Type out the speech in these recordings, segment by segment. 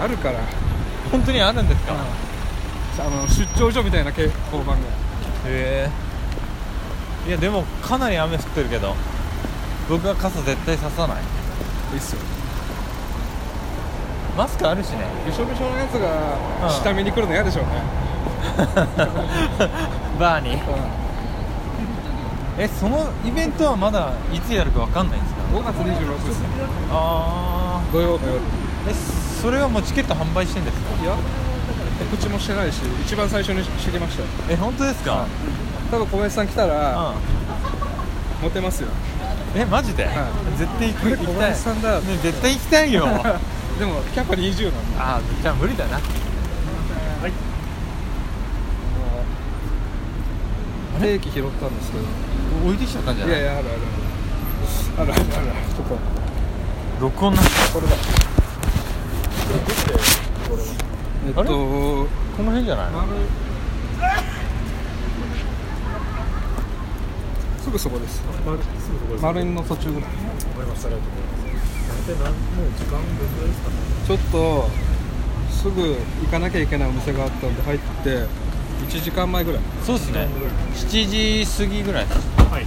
あるから。本当にあるんですか、あの出張所みたいな交番が。へえ。いやでもかなり雨降ってるけど。僕は傘絶対ささない。いいっすよ。マスクあるしね。びしょびしょのやつうん。が下見に来るの嫌でしょうね、バーに。うん。えそのイベントはまだいつやるかわかんないんですか？5月26ですあ土曜の夜。あえそれはもうチケット販売してんですか？いや告知もしてないし一番最初に知りました。よえ本当ですか、多分小林さん来たらうん。モテますよ。えマジで、はい。絶対行く行き小たい。林さんだ。ね絶対行きたいよ。でもキャパ20なんで。あじゃあ無理だな。はい。定期拾ったんですけど。置いてきちゃったんじゃない？いやいやあるある。あるあるある。ちょっと。録音なこれだえっとこの辺じゃない？丸すぐそこです。丸すぐそこです丸の途中ぐらい。ちょっとすぐ行かなきゃいけないお店があったんで入って1時間前ぐらい。そうですね。7時過ぎぐらい。はい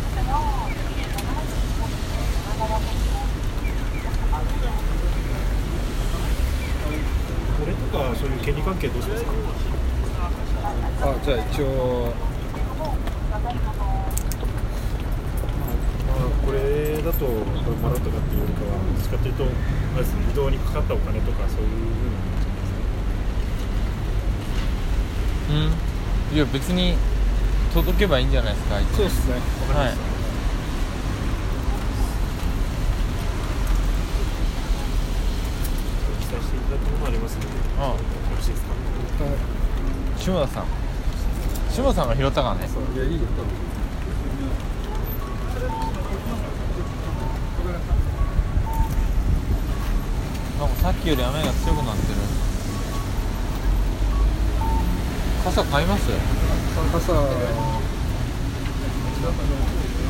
これとかそういう権利関係どうしますか？あじゃあ一応まあこれだとこれもらうとかっていうよりかはどっちかっていうとあれですね移動にかかったお金とかそういうふうなうん。いや別に届けばいいんじゃないですかそうっすね。はい記載していただくものありますのでよあろしいですか？はい。下田さん。下田さんが拾ったからね。そういやいいよなんかさっきより雨が強くなってる。傘買います？傘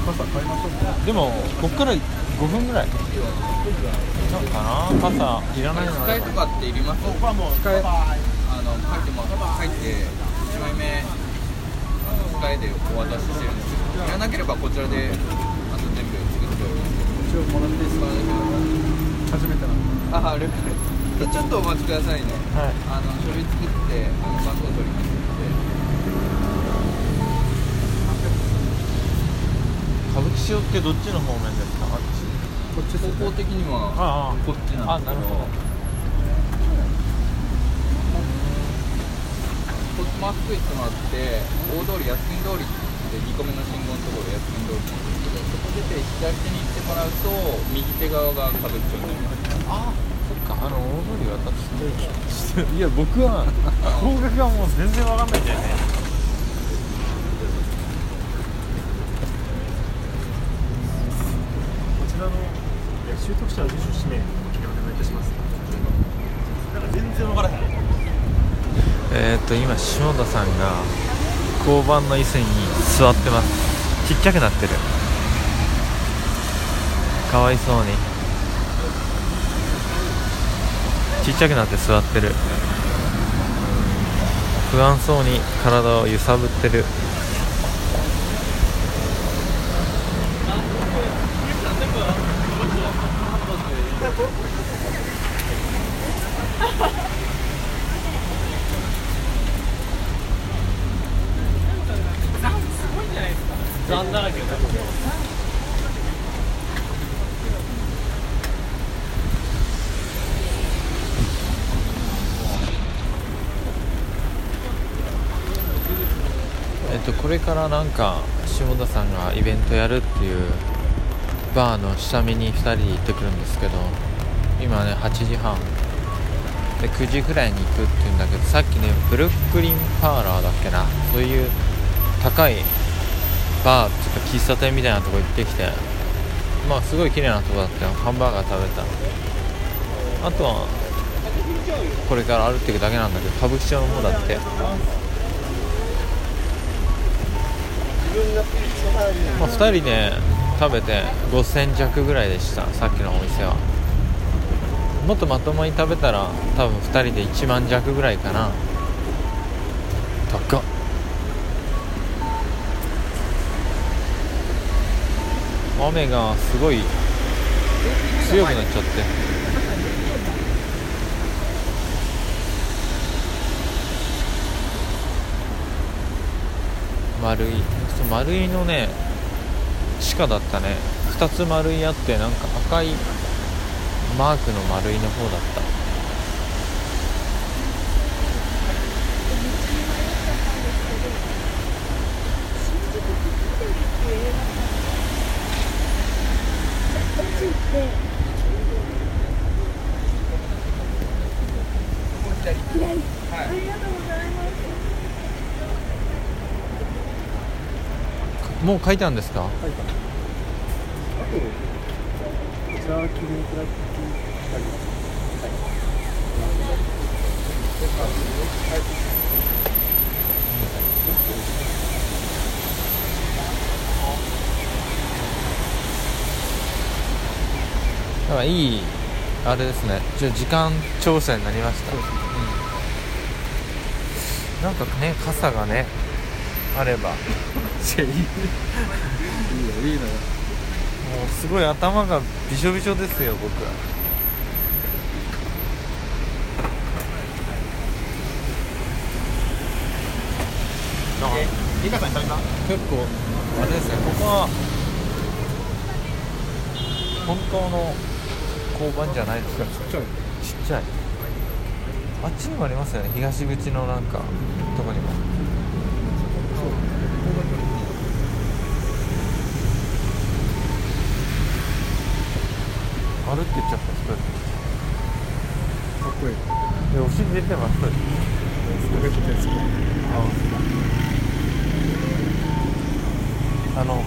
傘買いましょうかでもこっから5分ぐらい。なんかな傘いらないの控えとかっていります控えあの書いても書いて1枚目控えでお渡ししてるんですけどいらな。ければこちらであと全部作っております一応もらっていいですか初めてなんであ了解でちょっとお待ちくださいね。はい。あの書類作ってあの番号取ります歌舞伎町ってどっちの方面ですか？あっちこっち方向的にはああ。こっちなんですけど。あなるほど。こっちまっすぐ行ってもらって大通り靖国通りって2個目の信号のところ靖国通りなんですけどそこ出て左手に行ってもらうと右手側が歌舞伎町になりますあそっか。あの大通り渡して。いや僕は方角がもう全然わかんないんだよねこちらのえ習得者の住所氏名お記入お願いいたしますなんか全然わからへんえー、っと今下田さんが交番の椅子に座ってます。ちっちゃくなってる。かわいそうに。ちっちゃくなって座ってる。不安そうに体を揺さぶってる。えっとこれからなんか下田さんがイベントやるっていうバーの下見に2人で行ってくるんですけど今ね8時半。で9時ぐらいに行くっていうんだけどさっきねブルックリンパーラーだっけな？そういう高いバーっていうか喫茶店みたいなとこ行ってきてまあすごい綺麗なとこだったよ。ハンバーガー食べたあとはこれから歩いていくだけなんだけど歌舞伎町の方だって。まあ、2人で食べて5000弱ぐらいでした。さっきのお店は。もっとまともに食べたら多分2人で1万弱ぐらいかな。高っ。雨がすごい強くなっちゃって。丸いそ丸いのね地下だったね。2つ丸いあってなんか赤いマークの丸いの方だった。もう書いてあるんですか？はいかなあとジャーキークラッキーありますだからいいあれですね。じゃあ時間調整になりました、うん。なんかね傘がねあれば。いいよいいのよ。もうすごい頭がびしょびしょですよ僕は。リカさんに食べた？結構あれですねここは本当の交番じゃないですか。ちっちゃい。ちゃい。あっちにもありますよね。東口のなんかとこにも歩ってっちゃった一人かっこいい。でお尻出てますあの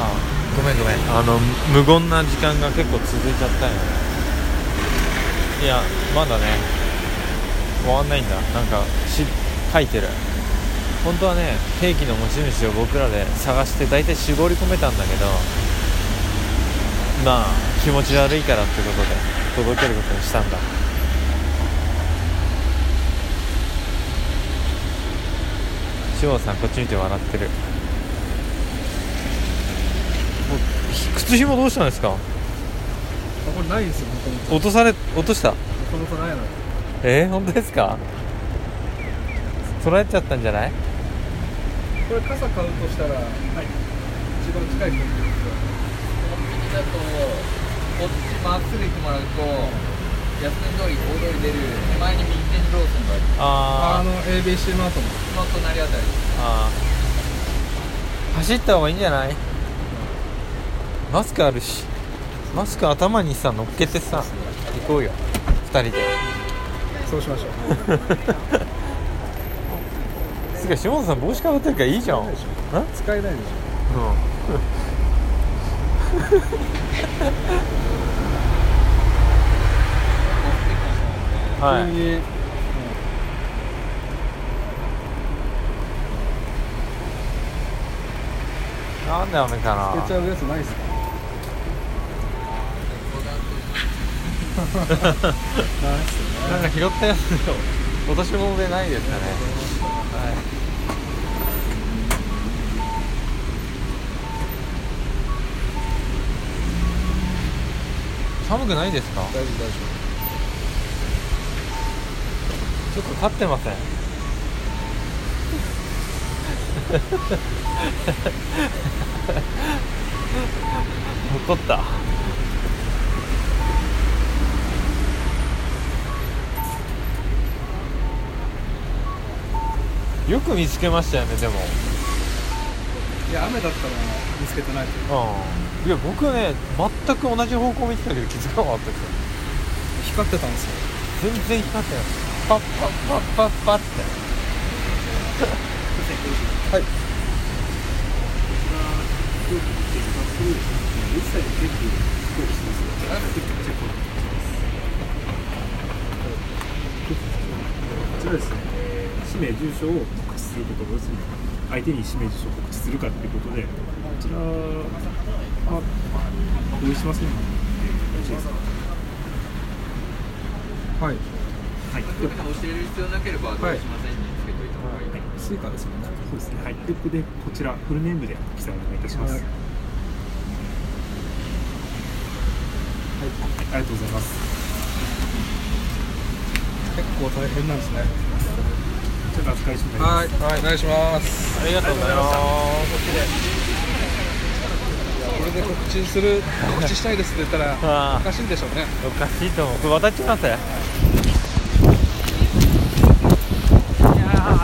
あごめんごめんあの無言な時間が結構続いちゃったよね。いやまだね終わんないんだ。なんかし書いてる。本当はねケーキの持ち主を僕らで探して大体絞り込めたんだけどまあ気持ち悪いからってことで届けることにしたんだ。志保さんこっち見て笑ってる。靴紐どうしたんですか？あこれないんですよ落とされ落とした？えー、本当ですか？取られちゃったんじゃない？これ傘買うとしたら、はい、一番近いコンビニだとこっちまっすぐ行ってもらうと安田通り大通り出る手前に右手にローソンがある。ああの ABC マートのその隣あたり。あー。走った方がいいんじゃない？マスクあるし。マスク頭にさ乗っけてさ行こうよ。2人で。そうしましょう。つうか下本さん帽子かぶってるからいいじゃん。うん使えないでしょ。はい。急になんで雨かな。ちゃうやつないっすか？なんか拾ったやつの落とし物でないですかね。はい。寒くないですか？大丈夫大丈ちょっと立ってません。怒ったよく見つけましたよねでも。夫いや雨だったら見つけてないとう。ん。いや僕ね全く同じ方向見てたけど気づかなかったですよ。光ってたんですよ。全然光ってない。パッパッパッパッパッって。はい。こちらですね氏名住所を告知すること要するに相手に氏名住所を告知するかということでこちらは同意しませんのでよろしいですかはい。はい。教える必要なければどうしませんにつけとい。た方がい。いかもスイカですよねそうですね。はい。でここでこちらフルネームで記載お願いいたします。はい。はい、ありがとうございます。結構大変なんですねちょっと扱いします。はい。はい。お願い。しますありがとうござい。ますこれで告知する告知したい。ですって言ったらおかしい。んでしょうねおかしい。と思うこれ渡っちゃい。ますよい。や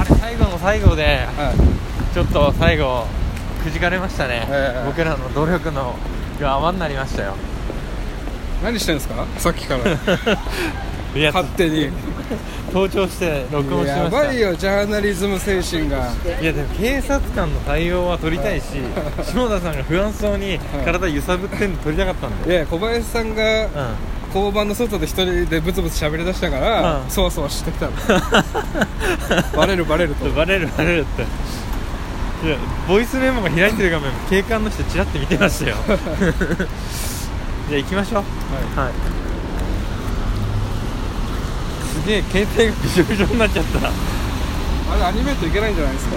あれ最後の最後ではい。ちょっと最後くじかれましたね、ええ僕らの努力のが泡になりましたよ何してんですかさっきから勝手に。盗聴して録音しました。やばいよジャーナリズム精神が。いやでも警察官の対応は取りたいし 下田さんが不安そうに体揺さぶってんの撮りたかったんで。いや小林さんがうん。交番の外で一人でブツブツ喋り出したから、うん。そわそわしてきたの。バレるバレると。バレるバレるって。いやボイスメモが開いてる画面警官の人チラッて見てましたよ。じゃあ行きましょう。はい、すげえ携帯がびしょびしょになっちゃった。あれアニメートいけないんじゃないですか？